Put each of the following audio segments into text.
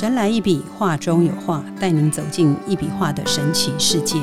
神来一笔，画中有画，带您走进一笔画的神奇世界。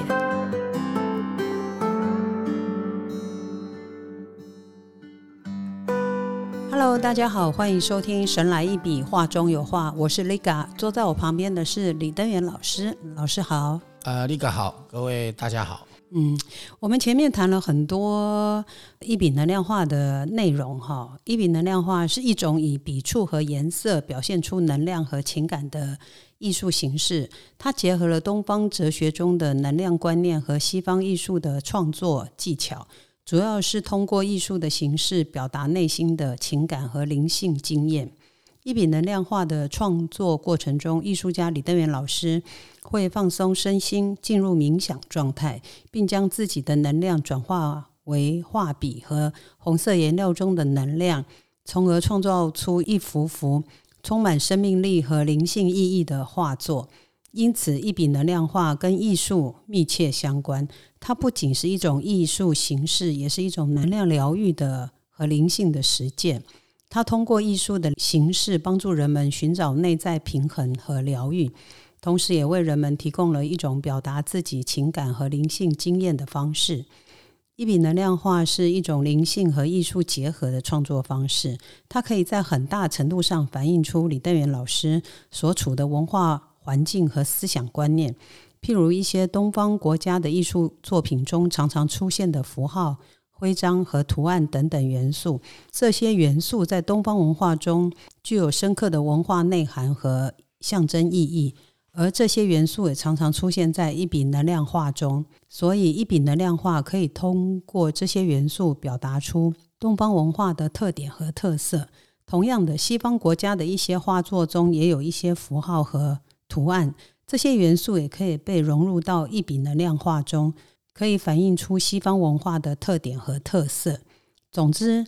Hello，大家好，欢迎收听《神来一笔，画中有画》，我是 Liga，坐在我旁边的是李登元老师，老师好。呃，Liga 好，各位大家好。嗯，我们前面谈了很多一笔能量画的内容哈。一笔能量画是一种以笔触和颜色表现出能量和情感的艺术形式，它结合了东方哲学中的能量观念和西方艺术的创作技巧，主要是通过艺术的形式表达内心的情感和灵性经验。一笔能量画的创作过程中，艺术家李登元老师会放松身心，进入冥想状态，并将自己的能量转化为画笔和红色颜料中的能量，从而创造出一幅幅充满生命力和灵性意义的画作。因此，一笔能量画跟艺术密切相关。它不仅是一种艺术形式，也是一种能量疗愈的和灵性的实践。它通过艺术的形式帮助人们寻找内在平衡和疗愈，同时也为人们提供了一种表达自己情感和灵性经验的方式。一笔能量画是一种灵性和艺术结合的创作方式，它可以在很大程度上反映出李登元老师所处的文化环境和思想观念。譬如一些东方国家的艺术作品中常常出现的符号。徽章和图案等等元素，这些元素在东方文化中具有深刻的文化内涵和象征意义，而这些元素也常常出现在一笔能量画中。所以，一笔能量画可以通过这些元素表达出东方文化的特点和特色。同样的，西方国家的一些画作中也有一些符号和图案，这些元素也可以被融入到一笔能量画中。可以反映出西方文化的特点和特色。总之，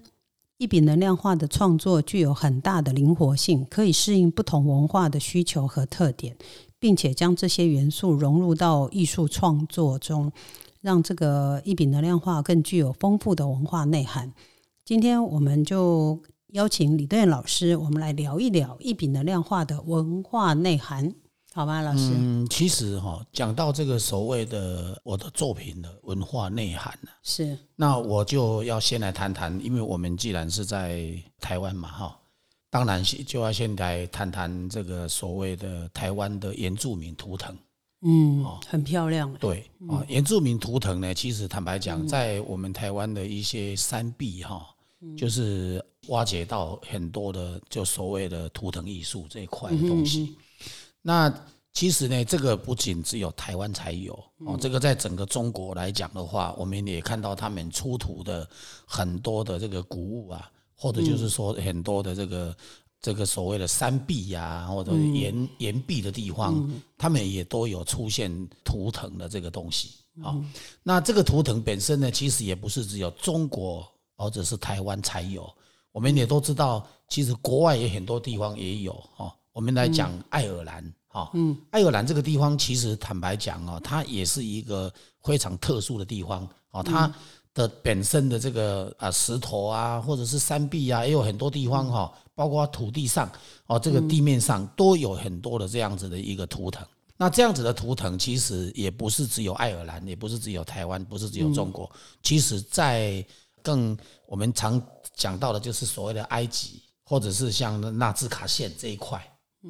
一笔能量画的创作具有很大的灵活性，可以适应不同文化的需求和特点，并且将这些元素融入到艺术创作中，让这个一笔能量画更具有丰富的文化内涵。今天，我们就邀请李登老师，我们来聊一聊一笔能量画的文化内涵。好吗，老师？嗯，其实哈，讲到这个所谓的我的作品的文化内涵呢，是那我就要先来谈谈，因为我们既然是在台湾嘛，哈，当然就要先来谈谈这个所谓的台湾的原住民图腾。嗯，很漂亮。对啊，原住民图腾呢，其实坦白讲，在我们台湾的一些山壁哈，就是挖掘到很多的就所谓的图腾艺术这一块的东西。那其实呢，这个不仅只有台湾才有哦，这个在整个中国来讲的话，我们也看到他们出土的很多的这个古物啊，或者就是说很多的这个这个所谓的山壁呀，或者岩岩壁的地方，他们也都有出现图腾的这个东西啊。那这个图腾本身呢，其实也不是只有中国或者是台湾才有，我们也都知道，其实国外也很多地方也有哈。我们来讲爱尔兰，哈，嗯，爱尔兰这个地方其实坦白讲哦，它也是一个非常特殊的地方啊，它的本身的这个啊石头啊，或者是山壁啊，也有很多地方哈，包括土地上哦，这个地面上都有很多的这样子的一个图腾。那这样子的图腾其实也不是只有爱尔兰，也不是只有台湾，不是只有中国，其实在更我们常讲到的就是所谓的埃及，或者是像纳兹卡线这一块。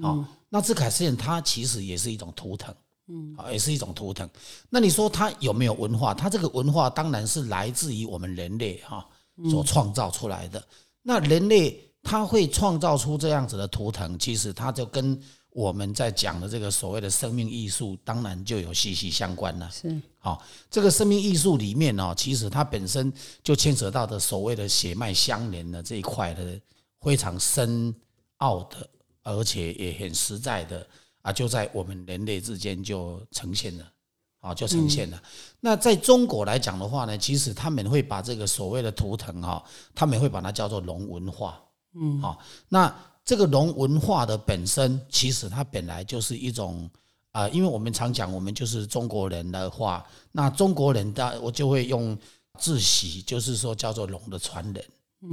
哦，那兹卡线它其实也是一种图腾，嗯，啊，也是一种图腾。那你说它有没有文化？它这个文化当然是来自于我们人类哈所创造出来的。那人类他会创造出这样子的图腾，其实它就跟我们在讲的这个所谓的生命艺术，当然就有息息相关了。是，好，这个生命艺术里面呢，其实它本身就牵扯到的所谓的血脉相连的这一块的非常深奥的。而且也很实在的啊，就在我们人类之间就呈现了，啊，就呈现了。那在中国来讲的话呢，其实他们会把这个所谓的图腾哈，他们会把它叫做龙文化，嗯，好。那这个龙文化的本身，其实它本来就是一种啊，因为我们常讲，我们就是中国人的话，那中国人的我就会用自喜，就是说叫做龙的传人。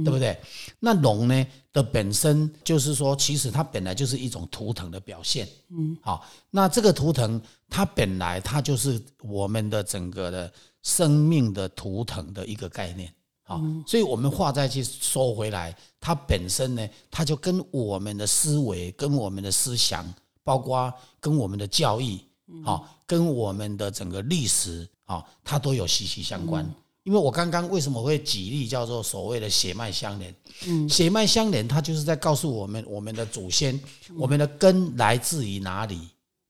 对不对？那龙呢的本身就是说，其实它本来就是一种图腾的表现。嗯，好，那这个图腾它本来它就是我们的整个的生命的图腾的一个概念。好，所以我们话再去说回来，它本身呢，它就跟我们的思维、跟我们的思想，包括跟我们的教育，好，跟我们的整个历史，好，它都有息息相关。因为我刚刚为什么会举例叫做所谓的血脉相连？嗯，血脉相连，它就是在告诉我们，我们的祖先，我们的根来自于哪里？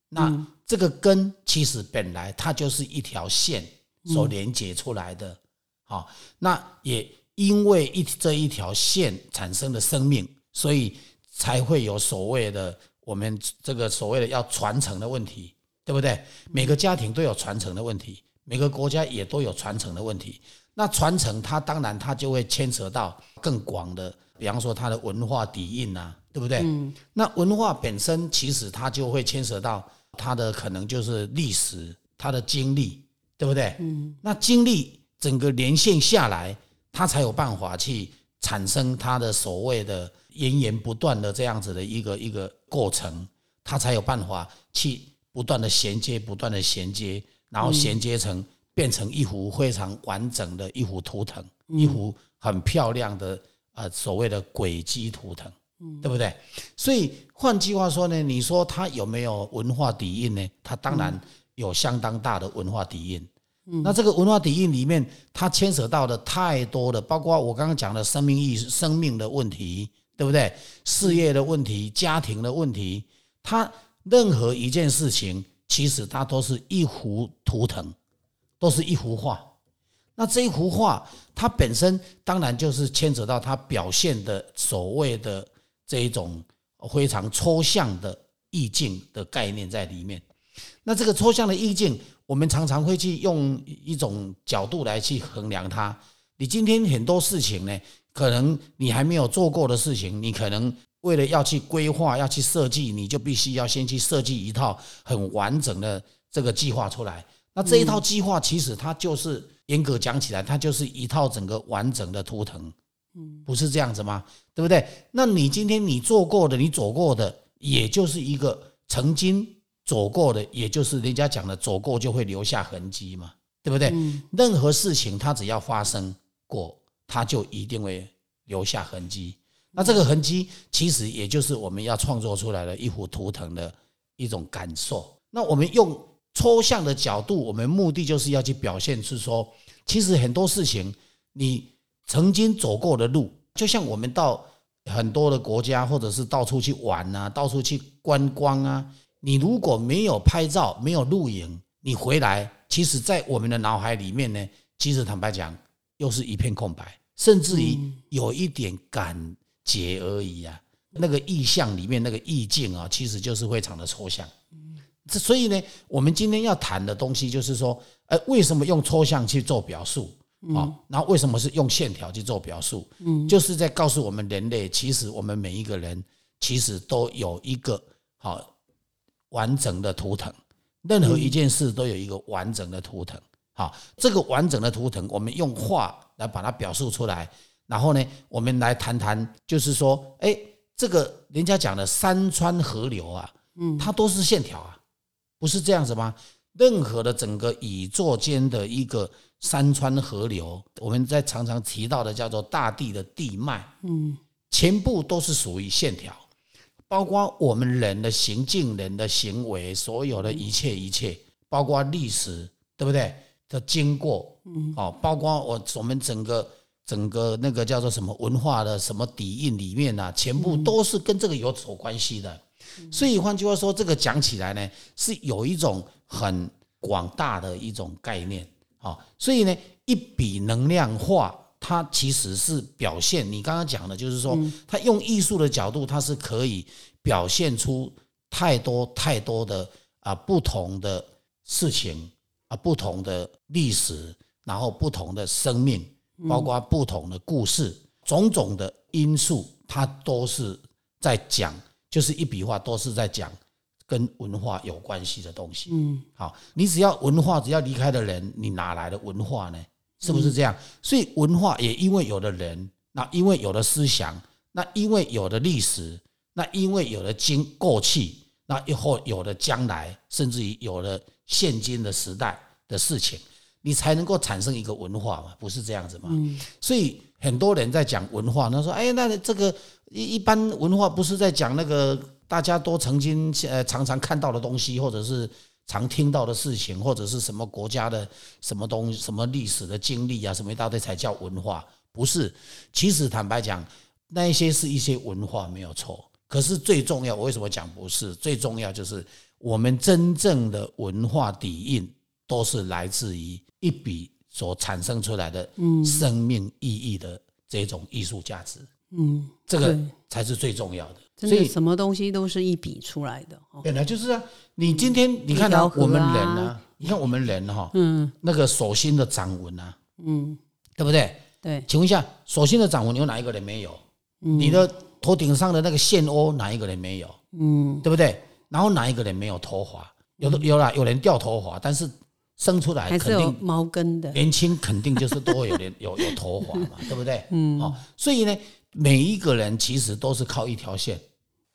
那这个根其实本来它就是一条线所连接出来的。好，那也因为一这一条线产生的生命，所以才会有所谓的我们这个所谓的要传承的问题，对不对？每个家庭都有传承的问题。每个国家也都有传承的问题，那传承它当然它就会牵扯到更广的，比方说它的文化底蕴呐，对不对？嗯。那文化本身其实它就会牵扯到它的可能就是历史，它的经历，对不对？嗯。那经历整个连线下来，它才有办法去产生它的所谓的源源不断的这样子的一个一个过程，它才有办法去不断的衔接，不断的衔接。然后衔接成变成一幅非常完整的一幅图腾，一幅很漂亮的呃所谓的轨迹图腾，对不对？所以换句话说呢，你说它有没有文化底蕴呢？它当然有相当大的文化底蕴。那这个文化底蕴里面，它牵扯到的太多的，包括我刚刚讲的生命意识、生命的问题，对不对？事业的问题、家庭的问题，它任何一件事情。其实它都是一幅图腾，都是一幅画。那这一幅画，它本身当然就是牵扯到它表现的所谓的这一种非常抽象的意境的概念在里面。那这个抽象的意境，我们常常会去用一种角度来去衡量它。你今天很多事情呢，可能你还没有做过的事情，你可能。为了要去规划、要去设计，你就必须要先去设计一套很完整的这个计划出来。那这一套计划其实它就是严格讲起来，它就是一套整个完整的图腾，嗯，不是这样子吗？对不对？那你今天你做过的、你走过的，也就是一个曾经走过的，也就是人家讲的走过就会留下痕迹嘛，对不对？任何事情它只要发生过，它就一定会留下痕迹。那这个痕迹其实也就是我们要创作出来的一幅图腾的一种感受。那我们用抽象的角度，我们目的就是要去表现是说，其实很多事情你曾经走过的路，就像我们到很多的国家，或者是到处去玩啊，到处去观光啊，你如果没有拍照，没有录影，你回来，其实在我们的脑海里面呢，其实坦白讲，又是一片空白，甚至于有一点感。解而已啊，那个意象里面那个意境啊，其实就是非常的抽象。这所以呢，我们今天要谈的东西就是说，呃，为什么用抽象去做表述啊？然后为什么是用线条去做表述？嗯，就是在告诉我们人类，其实我们每一个人其实都有一个好完整的图腾，任何一件事都有一个完整的图腾。好，这个完整的图腾，我们用画来把它表述出来。然后呢，我们来谈谈，就是说，哎，这个人家讲的山川河流啊，嗯，它都是线条啊，不是这样子吗？任何的整个宇宙间的一个山川河流，我们在常常提到的叫做大地的地脉，嗯，全部都是属于线条，包括我们人的行径、人的行为，所有的一切一切，包括历史，对不对？的经过，嗯，哦，包括我我们整个。整个那个叫做什么文化的什么底蕴里面呢，全部都是跟这个有所关系的。所以换句话说，这个讲起来呢，是有一种很广大的一种概念啊。所以呢，一笔能量化，它其实是表现你刚刚讲的，就是说，它用艺术的角度，它是可以表现出太多太多的啊不同的事情啊，不同的历史，然后不同的生命。包括不同的故事，种种的因素，它都是在讲，就是一笔画都是在讲跟文化有关系的东西。嗯，好，你只要文化只要离开的人，你哪来的文化呢？是不是这样？所以文化也因为有的人，那因为有了思想，那因为有了历史，那因为有了经过去，那以后有了将来，甚至于有了现今的时代的事情，你才能够产生一个文化嘛，不是这样子嘛？所以很多人在讲文化，他说：“哎，那这个一一般文化不是在讲那个大家都曾经呃常常看到的东西，或者是。”常听到的事情，或者是什么国家的什么东西、什么历史的经历啊，什么一大堆才叫文化？不是，其实坦白讲，那一些是一些文化没有错。可是最重要，我为什么讲不是？最重要就是我们真正的文化底蕴，都是来自于一笔所产生出来的生命意义的这种艺术价值。嗯，这个才是最重要的。所以什么东西都是一笔出来的。本来就是啊。你今天你看到我们人呢？你看我们人哈，嗯，那个手心的掌纹啊，嗯，对不对？对。请问一下，手心的掌纹有哪一个人没有？你的头顶上的那个线窝哪一个人没有？嗯，对不对？然后哪一个人没有头发？有的有啦，有人掉头发，但是生出来肯定毛根的。年轻肯定就是都会有点 有有头发嘛，对不对？嗯。好，所以呢，每一个人其实都是靠一条线。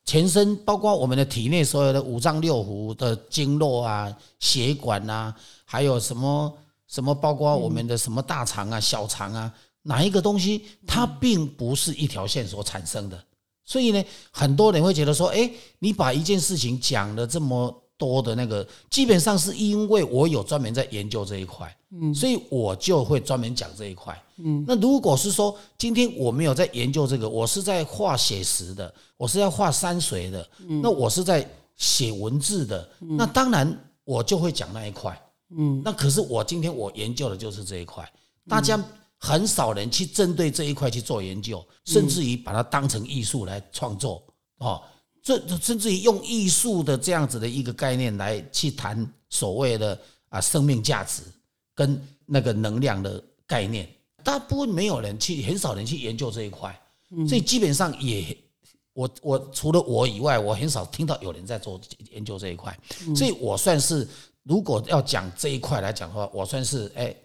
全身包括我们的体内所有的五脏六腑的经络啊、血管啊，还有什么什么，包括我们的什么大肠啊、小肠啊，哪一个东西它并不是一条线所产生的。所以呢，很多人会觉得说：“哎，你把一件事情讲的这么多的那个，基本上是因为我有专门在研究这一块，嗯，所以我就会专门讲这一块。嗯，那如果是说今天我没有在研究这个，我是在画写实的。”我是要画山水的，那我是在写文字的，那当然我就会讲那一块。嗯，那可是我今天我研究的就是这一块，大家很少人去针对这一块去做研究，甚至于把它当成艺术来创作哦，这甚至于用艺术的这样子的一个概念来去谈所谓的啊生命价值跟那个能量的概念，大部分没有人去，很少人去研究这一块，所以基本上也。我我除了我以外，我很少听到有人在做研究这一块，所以我算是如果要讲这一块来讲的话，我算是哎，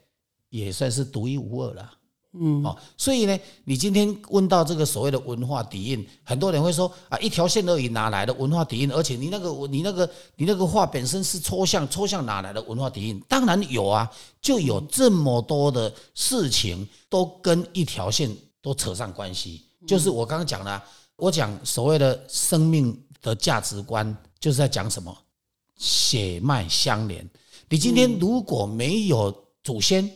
也算是独一无二了。嗯，哦，所以呢，你今天问到这个所谓的文化底蕴，很多人会说啊，一条线而已，哪来的文化底蕴？而且你那个你那个你那个画本身是抽象，抽象哪来的文化底蕴？当然有啊，就有这么多的事情都跟一条线都扯上关系，就是我刚刚讲的。我讲所谓的生命的价值观，就是在讲什么血脉相连。你今天如果没有祖先，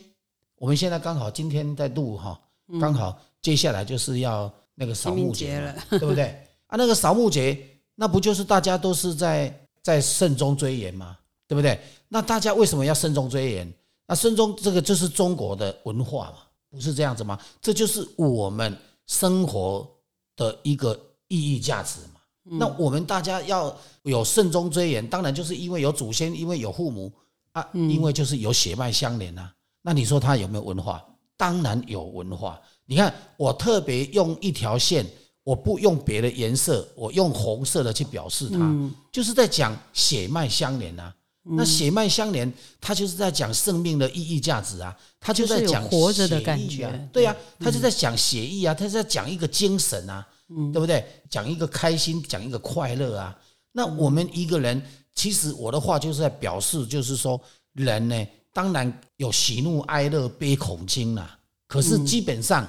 我们现在刚好今天在录哈，刚好接下来就是要那个扫墓节了，对不对？啊，那个扫墓节，那不就是大家都是在在慎终追远吗？对不对？那大家为什么要慎终追远？那慎终这个就是中国的文化嘛，不是这样子吗？这就是我们生活。的一个意义价值嘛，那我们大家要有慎终追远，当然就是因为有祖先，因为有父母啊，因为就是有血脉相连啊。那你说他有没有文化？当然有文化。你看，我特别用一条线，我不用别的颜色，我用红色的去表示它，就是在讲血脉相连啊。那血脉相连，它就是在讲生命的意义价值啊，它就在讲活着的感觉，对呀，它就在讲血意啊，它在讲一个精神啊，对不对？讲一个开心，讲一个快乐啊。那我们一个人，其实我的话就是在表示，就是说人呢，当然有喜怒哀乐悲恐惊啊，可是基本上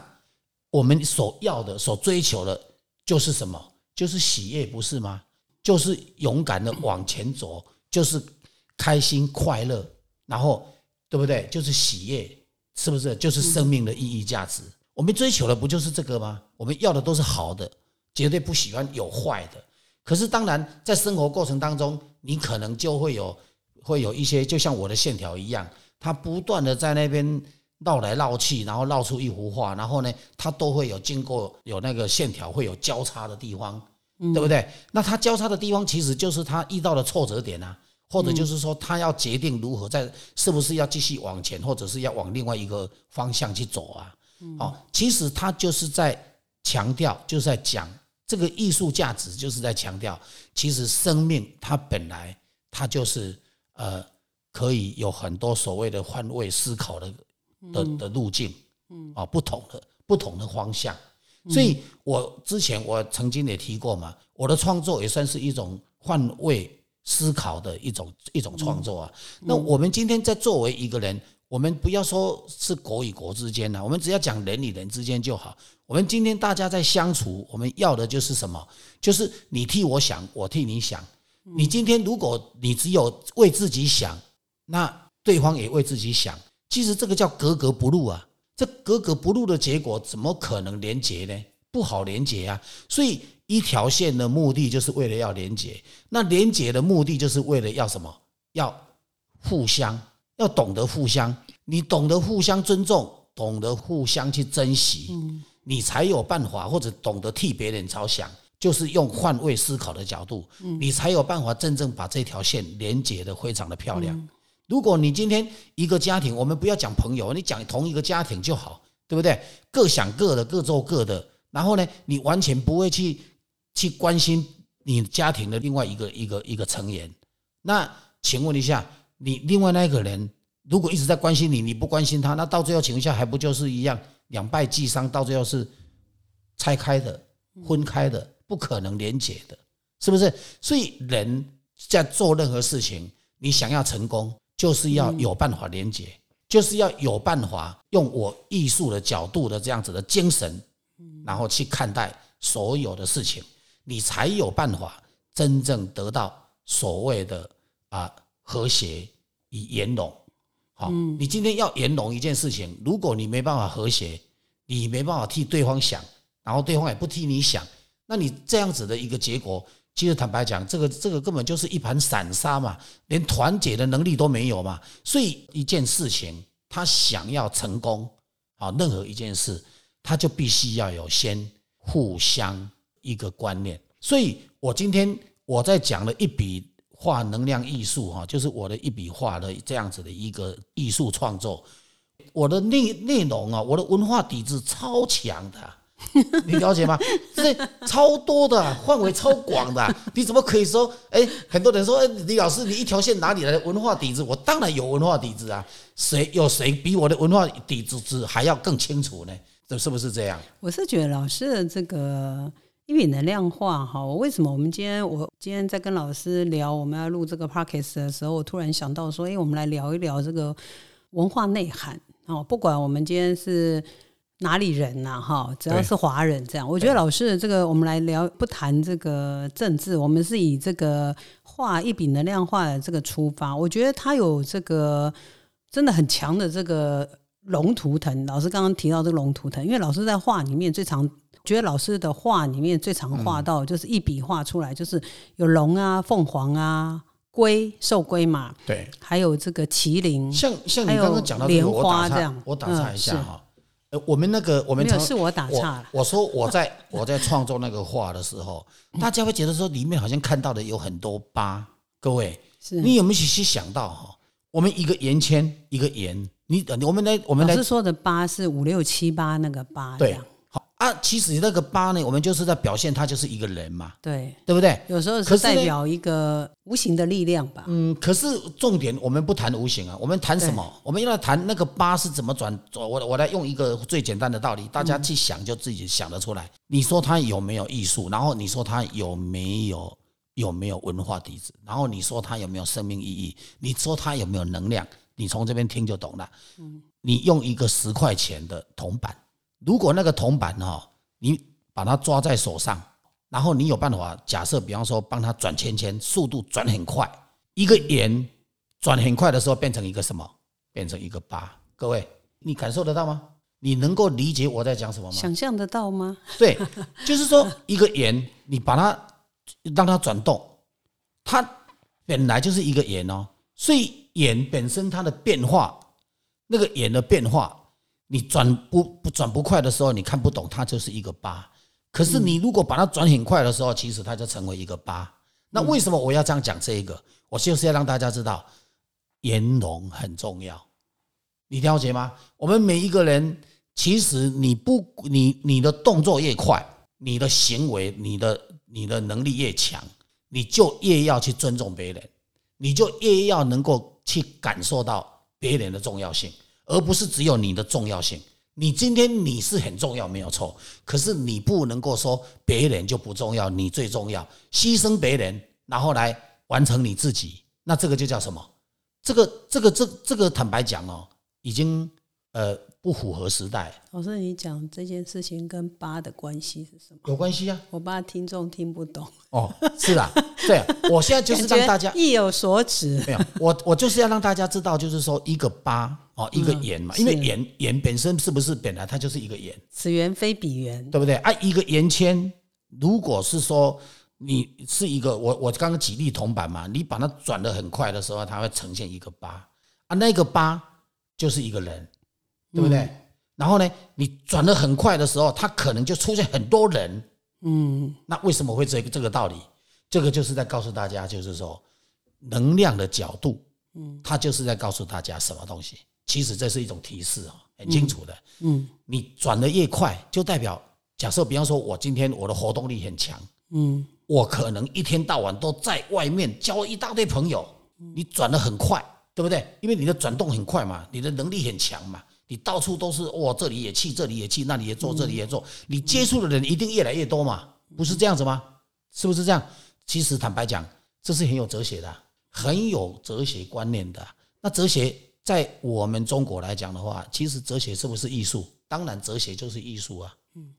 我们所要的、所追求的，就是什么？就是喜悦，不是吗？就是勇敢的往前走，就是。开心快乐，然后对不对？就是喜悦，是不是？就是生命的意义价值。我们追求的不就是这个吗？我们要的都是好的，绝对不喜欢有坏的。可是当然，在生活过程当中，你可能就会有会有一些，就像我的线条一样，它不断的在那边绕来绕去，然后绕出一幅画，然后呢，它都会有经过有那个线条会有交叉的地方，对不对？那它交叉的地方，其实就是它遇到的挫折点啊。或者就是说，它要决定如何在，是不是要继续往前，或者是要往另外一个方向去走啊？哦，其实它就是在强调，就是在讲这个艺术价值，就是在强调，其实生命它本来它就是呃，可以有很多所谓的换位思考的的的路径，嗯，啊，不同的不同的方向。所以我之前我曾经也提过嘛，我的创作也算是一种换位思考的一种一种创作啊。那我们今天在作为一个人，我们不要说是国与国之间呢，我们只要讲人与人之间就好。我们今天大家在相处，我们要的就是什么？就是你替我想，我替你想。你今天如果你只有为自己想，那对方也为自己想，其实这个叫格格不入啊。这格格不入的结果，怎么可能连结呢？不好连结啊！所以一条线的目的就是为了要连结，那连结的目的就是为了要什么？要互相，要懂得互相。你懂得互相尊重，懂得互相去珍惜，你才有办法，或者懂得替别人着想，就是用换位思考的角度，你才有办法真正把这条线连接的非常的漂亮。如果你今天一个家庭，我们不要讲朋友，你讲同一个家庭就好，对不对？各想各的，各做各的，然后呢，你完全不会去去关心你家庭的另外一个一个一个成员。那请问一下，你另外那个人如果一直在关心你，你不关心他，那到最后情况下还不就是一样两败俱伤？到最后是拆开的、分开的，不可能连结的，是不是？所以人在做任何事情，你想要成功。就是要有办法连接，就是要有办法用我艺术的角度的这样子的精神，然后去看待所有的事情，你才有办法真正得到所谓的啊和谐与圆融。好，你今天要圆融一件事情，如果你没办法和谐，你没办法替对方想，然后对方也不替你想，那你这样子的一个结果。其实坦白讲，这个这个根本就是一盘散沙嘛，连团结的能力都没有嘛。所以一件事情，他想要成功，啊，任何一件事，他就必须要有先互相一个观念。所以我今天我在讲了一笔画能量艺术，哈，就是我的一笔画的这样子的一个艺术创作，我的内内容啊，我的文化底子超强的。你了解吗？这超多的范围超广的，你怎么可以说？哎，很多人说，哎，李老师，你一条线哪里来的文化底子？我当然有文化底子啊！谁有谁比我的文化底子还要更清楚呢？这是不是这样？我是觉得老师的这个一笔能量化哈，我为什么我们今天我今天在跟老师聊我们要录这个 podcast 的时候，我突然想到说，哎，我们来聊一聊这个文化内涵哦，不管我们今天是。哪里人呐？哈，只要是华人这样，我觉得老师这个，我们来聊不谈这个政治，我们是以这个画一笔能量画的这个出发。我觉得他有这个真的很强的这个龙图腾。老师刚刚提到这个龙图腾，因为老师在画里面最常觉得老师的画里面最常画到就是一笔画出来，就是有龙啊、凤凰啊、龟、寿龟嘛，对，还有这个麒麟，像像你刚刚讲到莲花这样，我打岔一下哈。我们那个，我们是我打岔了。我说我在我在创作那个画的时候，大家会觉得说里面好像看到的有很多疤。各位，你有没有去想到哈？我们一个圆圈，一个圆，你我们来我们来是说的八是五六七八那个八，对。啊，其实那个八呢，我们就是在表现他就是一个人嘛，对对不对？有时候是代表一个无形的力量吧。嗯，可是重点我们不谈无形啊，我们谈什么？我们要谈那个八是怎么转？我我来用一个最简单的道理，大家去想就自己想得出来。你说他有没有艺术？然后你说他有没有有没有文化底子？然后你说他有没有生命意义？你说他有没有能量？你从这边听就懂了。嗯，你用一个十块钱的铜板。如果那个铜板哈，你把它抓在手上，然后你有办法假设，比方说帮它转圈圈，速度转很快，一个圆转很快的时候变成一个什么？变成一个八。各位，你感受得到吗？你能够理解我在讲什么吗？想象得到吗？对，就是说一个圆，你把它让它转动，它本来就是一个圆哦，所以圆本身它的变化，那个圆的变化。你转不不转不快的时候，你看不懂，它就是一个八。可是你如果把它转很快的时候，其实它就成为一个八。那为什么我要这样讲这一个？我就是要让大家知道，言容很重要。你了解吗？我们每一个人，其实你不你你的动作越快，你的行为你的你的能力越强，你就越要去尊重别人，你就越要能够去感受到别人的重要性。而不是只有你的重要性，你今天你是很重要，没有错，可是你不能够说别人就不重要，你最重要，牺牲别人，然后来完成你自己，那这个就叫什么？这个这个这这个坦白讲哦，已经呃不符合时代。老师，你讲这件事情跟八的关系是什么？有关系啊。我怕听众听不懂。哦，是啊，对啊，我现在就是让大家意有所指。没有，我我就是要让大家知道，就是说一个八哦，一个圆嘛，因为圆圆本身是不是本来它就是一个圆？此圆非彼圆，对不对？啊，一个圆圈，如果是说你是一个我我刚刚举例铜板嘛，你把它转的很快的时候，它会呈现一个八啊，那个八就是一个人，对不对？然后呢，你转的很快的时候，它可能就出现很多人。嗯，那为什么会这个这个道理？这个就是在告诉大家，就是说能量的角度，嗯，它就是在告诉大家什么东西。其实这是一种提示啊，很清楚的。嗯，你转的越快，就代表假设，比方说我今天我的活动力很强，嗯，我可能一天到晚都在外面交一大堆朋友。你转的很快，对不对？因为你的转动很快嘛，你的能力很强嘛，你到处都是哇，这里也去，这里也去，那里也做，这里也做，你接触的人一定越来越多嘛，不是这样子吗？是不是这样？其实坦白讲，这是很有哲学的，很有哲学观念的。那哲学在我们中国来讲的话，其实哲学是不是艺术？当然，哲学就是艺术啊，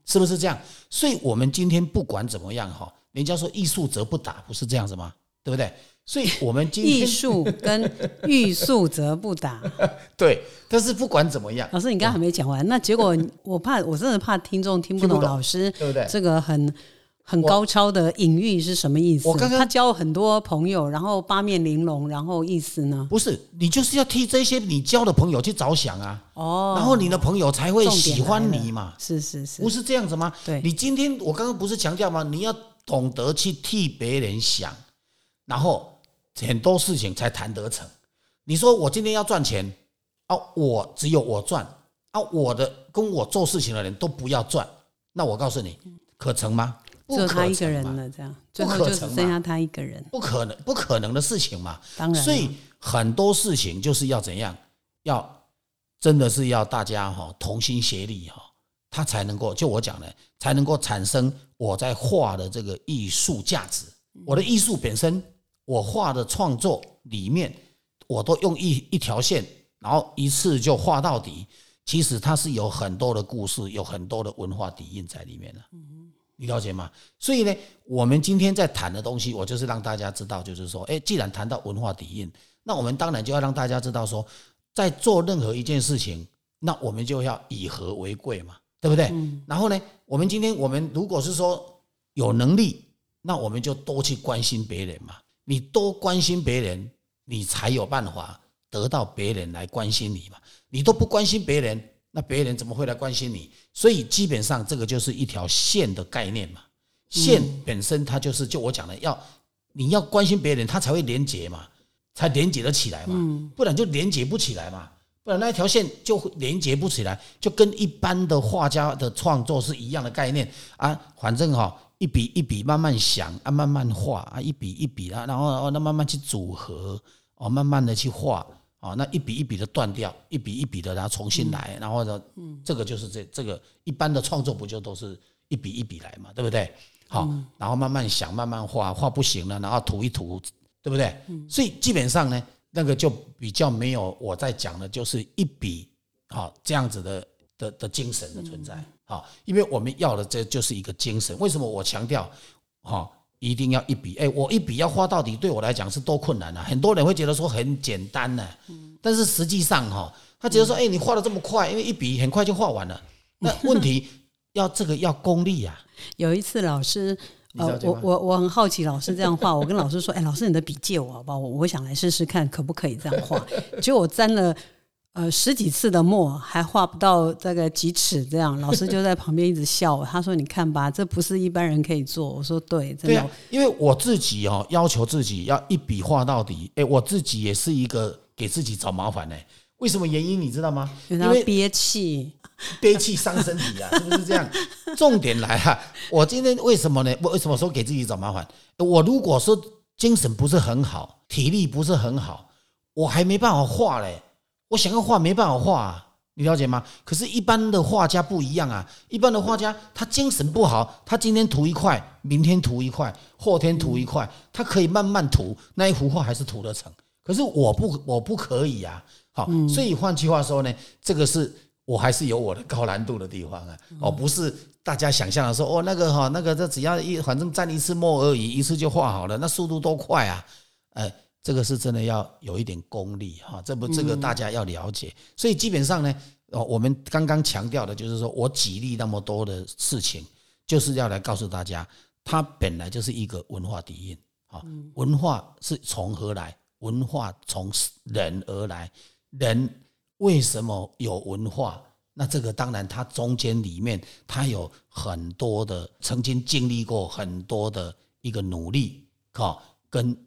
是不是这样？所以，我们今天不管怎么样哈，人家说艺术则不打，不是这样子吗？对不对？所以我们今天艺术跟欲速则不达。对，但是不管怎么样，老师，你刚刚还没讲完，那结果我怕，我真的怕听众听不懂老师，对不对？这个很很高超的隐喻是什么意思？我刚刚他交很多朋友，然后八面玲珑，然后意思呢？不是，你就是要替这些你交的朋友去着想啊。哦，然后你的朋友才会喜欢你嘛。是是是，不是这样子吗？对，你今天我刚刚不是强调吗？你要懂得去替别人想，然后。很多事情才谈得成。你说我今天要赚钱啊，我只有我赚啊，我的跟我做事情的人都不要赚，那我告诉你，可成吗？只有他一个人了，这样最后就只剩下他一个人，不可能，不可能的事情嘛。当然，所以很多事情就是要怎样，要真的是要大家哈同心协力哈，他才能够就我讲的，才能够产生我在画的这个艺术价值，我的艺术本身。我画的创作里面，我都用一一条线，然后一次就画到底。其实它是有很多的故事，有很多的文化底蕴在里面的。你了解吗？所以呢，我们今天在谈的东西，我就是让大家知道，就是说，哎，既然谈到文化底蕴，那我们当然就要让大家知道，说在做任何一件事情，那我们就要以和为贵嘛，对不对？然后呢，我们今天我们如果是说有能力，那我们就多去关心别人嘛。你多关心别人，你才有办法得到别人来关心你嘛。你都不关心别人，那别人怎么会来关心你？所以基本上这个就是一条线的概念嘛。线本身它就是就我讲的，要你要关心别人，它才会连接嘛，才连接得起来嘛。不然就连接不起来嘛。不然那一条线就连接不起来，就跟一般的画家的创作是一样的概念啊。反正哈。一笔一笔慢慢想啊，慢慢画啊，一笔一笔啊，然后哦，那慢慢去组合哦，慢慢的去画哦，那一笔一笔的断掉，一笔一笔的然后重新来，然后呢，这个就是这这个一般的创作不就都是一笔一笔来嘛，对不对？好，然后慢慢想，慢慢画，画不行了，然后涂一涂，对不对？所以基本上呢，那个就比较没有我在讲的，就是一笔好这样子的的的精神的存在。好，因为我们要的这就是一个精神。为什么我强调，哈，一定要一笔？哎，我一笔要画到底，对我来讲是多困难啊！很多人会觉得说很简单呢，但是实际上哈，他觉得说，哎，你画的这么快，因为一笔很快就画完了。那问题要这个要功力啊。有一次老师，呃，我我我很好奇老师这样画，我跟老师说，哎，老师你的笔借我好不好？我我想来试试看可不可以这样画。结果我沾了。呃，十几次的墨还画不到这个几尺，这样老师就在旁边一直笑。他说：“你看吧，这不是一般人可以做。”我说：“对，对啊，因为我自己哦，要求自己要一笔画到底。哎，我自己也是一个给自己找麻烦呢。为什么原因你知道吗？因为憋气，憋气伤身体啊，是不是这样？重点来啊！我今天为什么呢？我为什么说给自己找麻烦？我如果说精神不是很好，体力不是很好，我还没办法画嘞。我想要画没办法画，啊你了解吗？可是，一般的画家不一样啊。一般的画家，他精神不好，他今天涂一块，明天涂一块，后天涂一块，他可以慢慢涂，那一幅画还是涂得成。可是我不，我不可以啊。好，所以换句话说呢，这个是我还是有我的高难度的地方啊。哦，不是大家想象的说，哦，那个哈，那个这只要一反正沾一次墨而已，一次就画好了，那速度多快啊！哎。这个是真的要有一点功力哈，这不这个大家要了解。所以基本上呢，哦，我们刚刚强调的就是说我举例那么多的事情，就是要来告诉大家，它本来就是一个文化底蕴啊。文化是从何来？文化从人而来。人为什么有文化？那这个当然，它中间里面它有很多的曾经经历过很多的一个努力，哈，跟。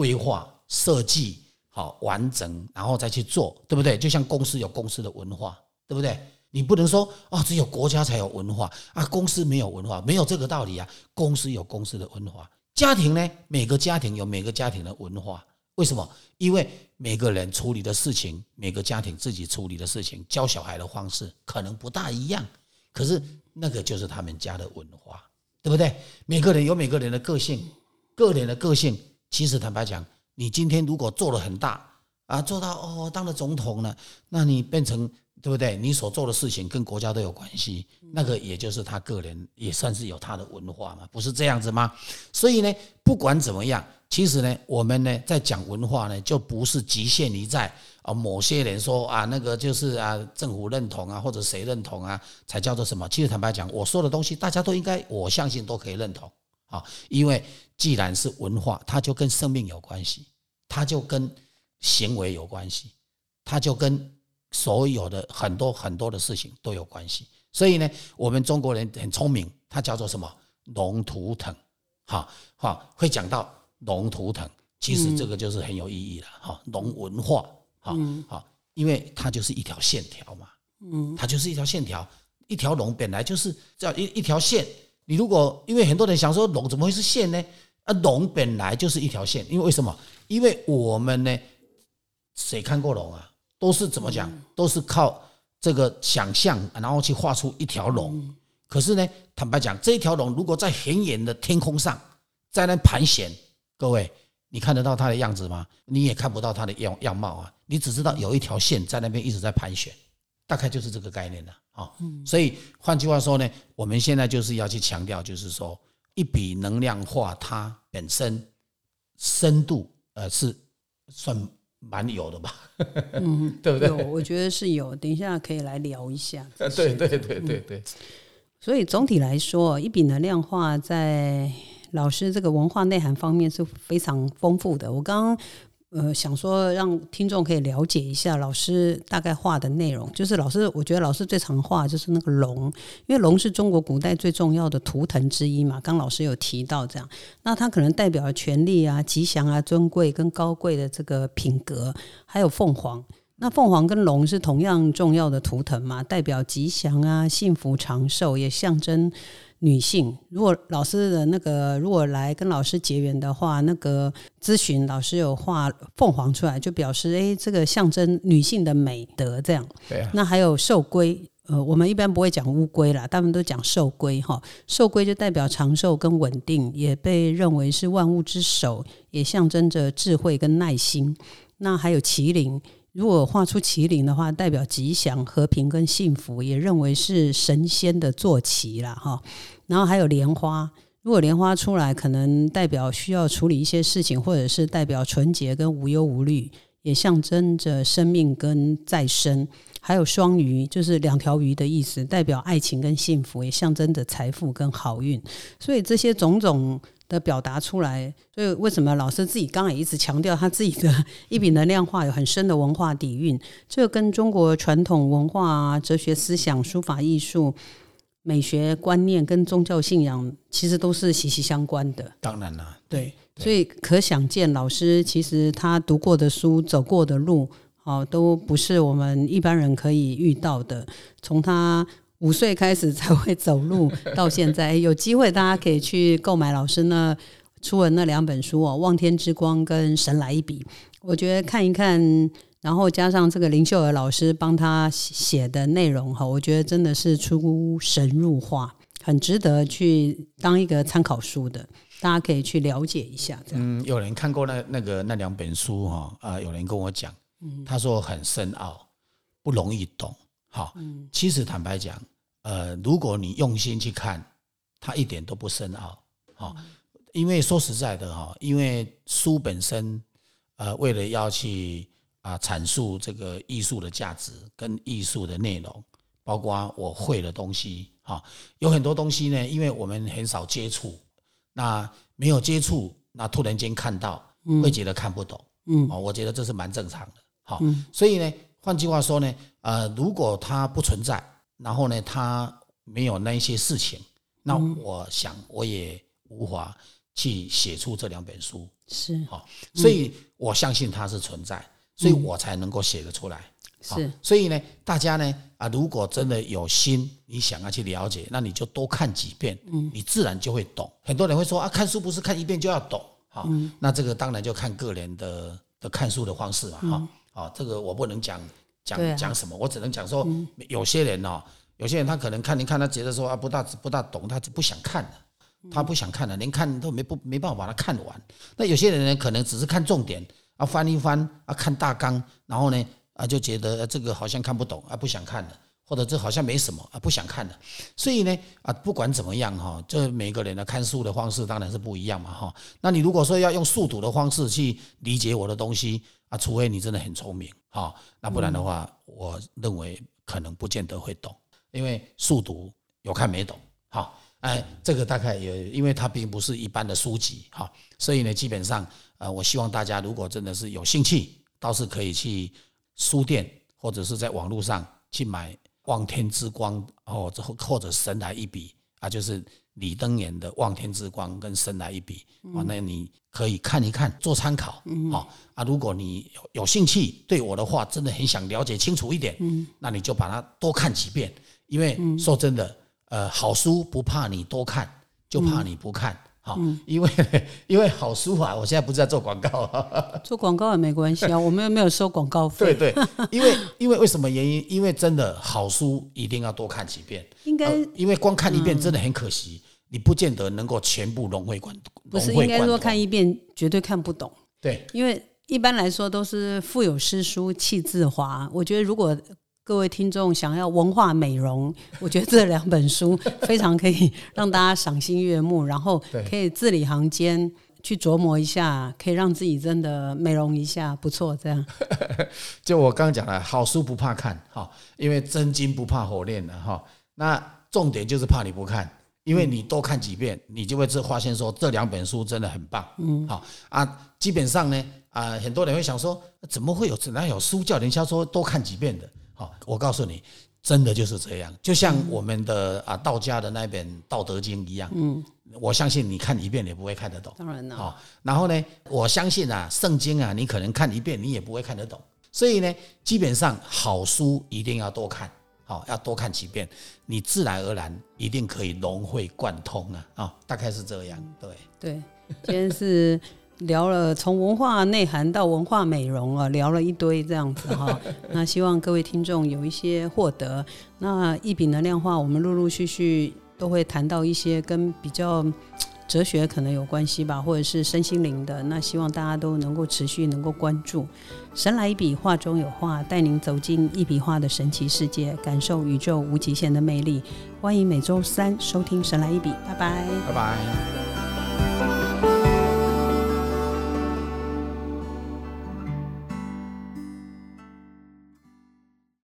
规划设计好完整，然后再去做，对不对？就像公司有公司的文化，对不对？你不能说哦，只有国家才有文化啊，公司没有文化，没有这个道理啊。公司有公司的文化，家庭呢，每个家庭有每个家庭的文化。为什么？因为每个人处理的事情，每个家庭自己处理的事情，教小孩的方式可能不大一样，可是那个就是他们家的文化，对不对？每个人有每个人的个性，个人的个性。其实坦白讲，你今天如果做了很大啊，做到哦当了总统了，那你变成对不对？你所做的事情跟国家都有关系，那个也就是他个人也算是有他的文化嘛，不是这样子吗？所以呢，不管怎么样，其实呢，我们呢在讲文化呢，就不是局限于在啊某些人说啊那个就是啊政府认同啊或者谁认同啊才叫做什么。其实坦白讲，我说的东西大家都应该我相信都可以认同。啊，因为既然是文化，它就跟生命有关系，它就跟行为有关系，它就跟所有的很多很多的事情都有关系。所以呢，我们中国人很聪明，它叫做什么龙图腾，哈哈，会讲到龙图腾，其实这个就是很有意义了，哈，龙文化，哈好，因为它就是一条线条嘛，嗯，它就是一条线条，一条龙本来就是叫一一条线。你如果因为很多人想说龙怎么会是线呢？啊，龙本来就是一条线，因为为什么？因为我们呢，谁看过龙啊？都是怎么讲？都是靠这个想象，然后去画出一条龙。可是呢，坦白讲，这一条龙如果在很远的天空上在那盘旋，各位，你看得到它的样子吗？你也看不到它的样样貌啊，你只知道有一条线在那边一直在盘旋，大概就是这个概念了。嗯，所以换句话说呢，我们现在就是要去强调，就是说一笔能量化它本身深度呃是算蛮有的吧？嗯，对不对？有，我觉得是有。等一下可以来聊一下。对对对对对。所以总体来说，一笔能量化在老师这个文化内涵方面是非常丰富的。我刚刚。呃，想说让听众可以了解一下老师大概画的内容，就是老师，我觉得老师最常画就是那个龙，因为龙是中国古代最重要的图腾之一嘛。刚老师有提到这样，那它可能代表了权力啊、吉祥啊、尊贵跟高贵的这个品格，还有凤凰。那凤凰跟龙是同样重要的图腾嘛，代表吉祥啊、幸福长寿，也象征。女性，如果老师的那个如果来跟老师结缘的话，那个咨询老师有画凤凰出来，就表示哎，这个象征女性的美德这样。对啊。那还有寿龟，呃，我们一般不会讲乌龟啦，他们都讲寿龟哈。寿龟就代表长寿跟稳定，也被认为是万物之首，也象征着智慧跟耐心。那还有麒麟。如果画出麒麟的话，代表吉祥、和平跟幸福，也认为是神仙的坐骑了哈。然后还有莲花，如果莲花出来，可能代表需要处理一些事情，或者是代表纯洁跟无忧无虑，也象征着生命跟再生。还有双鱼，就是两条鱼的意思，代表爱情跟幸福，也象征着财富跟好运。所以这些种种。的表达出来，所以为什么老师自己刚刚也一直强调他自己的一笔能量化有很深的文化底蕴？这跟中国传统文化、哲学思想、书法艺术、美学观念跟宗教信仰其实都是息息相关的。当然了，对，所以可想见，老师其实他读过的书、走过的路，哦，都不是我们一般人可以遇到的。从他。五岁开始才会走路，到现在 有机会大家可以去购买老师那出的那两本书哦，《望天之光》跟《神来一笔》。我觉得看一看然后加上这个林秀儿老师帮他写的内容哈，我觉得真的是出神入化，很值得去当一个参考书的，大家可以去了解一下。这样，嗯，有人看过那那个那两本书哈啊，有人跟我讲，他说很深奥，不容易懂。好，其实坦白讲，呃，如果你用心去看，它一点都不深奥。好，因为说实在的哈，因为书本身，呃，为了要去啊阐述这个艺术的价值跟艺术的内容，包括我会的东西，哈，有很多东西呢，因为我们很少接触，那没有接触，那突然间看到，会觉得看不懂，嗯，哦，我觉得这是蛮正常的，好，所以呢。换句话说呢，呃，如果它不存在，然后呢，他没有那一些事情，那我想我也无法去写出这两本书，是。好，所以我相信它是存在，所以我才能够写得出来。是，所以呢，大家呢，啊，如果真的有心，你想要去了解，那你就多看几遍，嗯，你自然就会懂。很多人会说啊，看书不是看一遍就要懂，好，那这个当然就看个人的的看书的方式嘛，哈。啊，这个我不能讲讲讲什么，我只能讲说，有些人哦，有些人他可能看，你看他觉得说啊，不大不大懂，他就不想看了，他不想看了，连看都没不没办法把它看完。那有些人呢，可能只是看重点啊，翻一翻啊，看大纲，然后呢啊，就觉得这个好像看不懂啊，不想看了。或者这好像没什么啊，不想看了。所以呢啊，不管怎么样哈，这每个人的看书的方式当然是不一样嘛哈。那你如果说要用速读的方式去理解我的东西啊，除非你真的很聪明哈，那不然的话，我认为可能不见得会懂，因为速读有看没懂哈。哎，这个大概也因为它并不是一般的书籍哈，所以呢，基本上呃，我希望大家如果真的是有兴趣，倒是可以去书店或者是在网络上去买。望天之光哦，或或者神来一笔啊，就是李登演的望天之光跟神来一笔啊，那你可以看一看做参考。好啊，如果你有有兴趣对我的话，真的很想了解清楚一点，那你就把它多看几遍，因为说真的，呃，好书不怕你多看，就怕你不看。好，因为 因为好书啊，我现在不是在做广告，做广告也没关系啊，我们又没有收广告费。对对，因为因为为什么原因？因为真的好书一定要多看几遍，应该因为光看一遍真的很可惜，你不见得能够全部融会贯通。不是应该说看一遍绝对看不懂？对，因为一般来说都是腹有诗书气自华。我觉得如果各位听众想要文化美容，我觉得这两本书非常可以让大家赏心悦目，然后可以字里行间去琢磨一下，可以让自己真的美容一下，不错。这样，就我刚刚讲了，好书不怕看哈，因为真金不怕火炼的哈。那重点就是怕你不看，因为你多看几遍，你就会这发现说这两本书真的很棒。嗯，好啊，基本上呢啊，很多人会想说，怎么会有哪有书叫人家说多看几遍的？好，我告诉你，真的就是这样，就像我们的啊道家的那本《道德经》一样。嗯，我相信你看一遍也不会看得懂。当然了。好，然后呢，我相信啊，圣经啊，你可能看一遍你也不会看得懂。所以呢，基本上好书一定要多看，好，要多看几遍，你自然而然一定可以融会贯通啊。啊，大概是这样。对对，今天是。聊了从文化内涵到文化美容啊，聊了一堆这样子哈。那希望各位听众有一些获得。那一笔能量化，我们陆陆续续都会谈到一些跟比较哲学可能有关系吧，或者是身心灵的。那希望大家都能够持续能够关注。神来一笔，画中有画，带您走进一笔画的神奇世界，感受宇宙无极限的魅力。欢迎每周三收听《神来一笔》，拜拜，拜拜。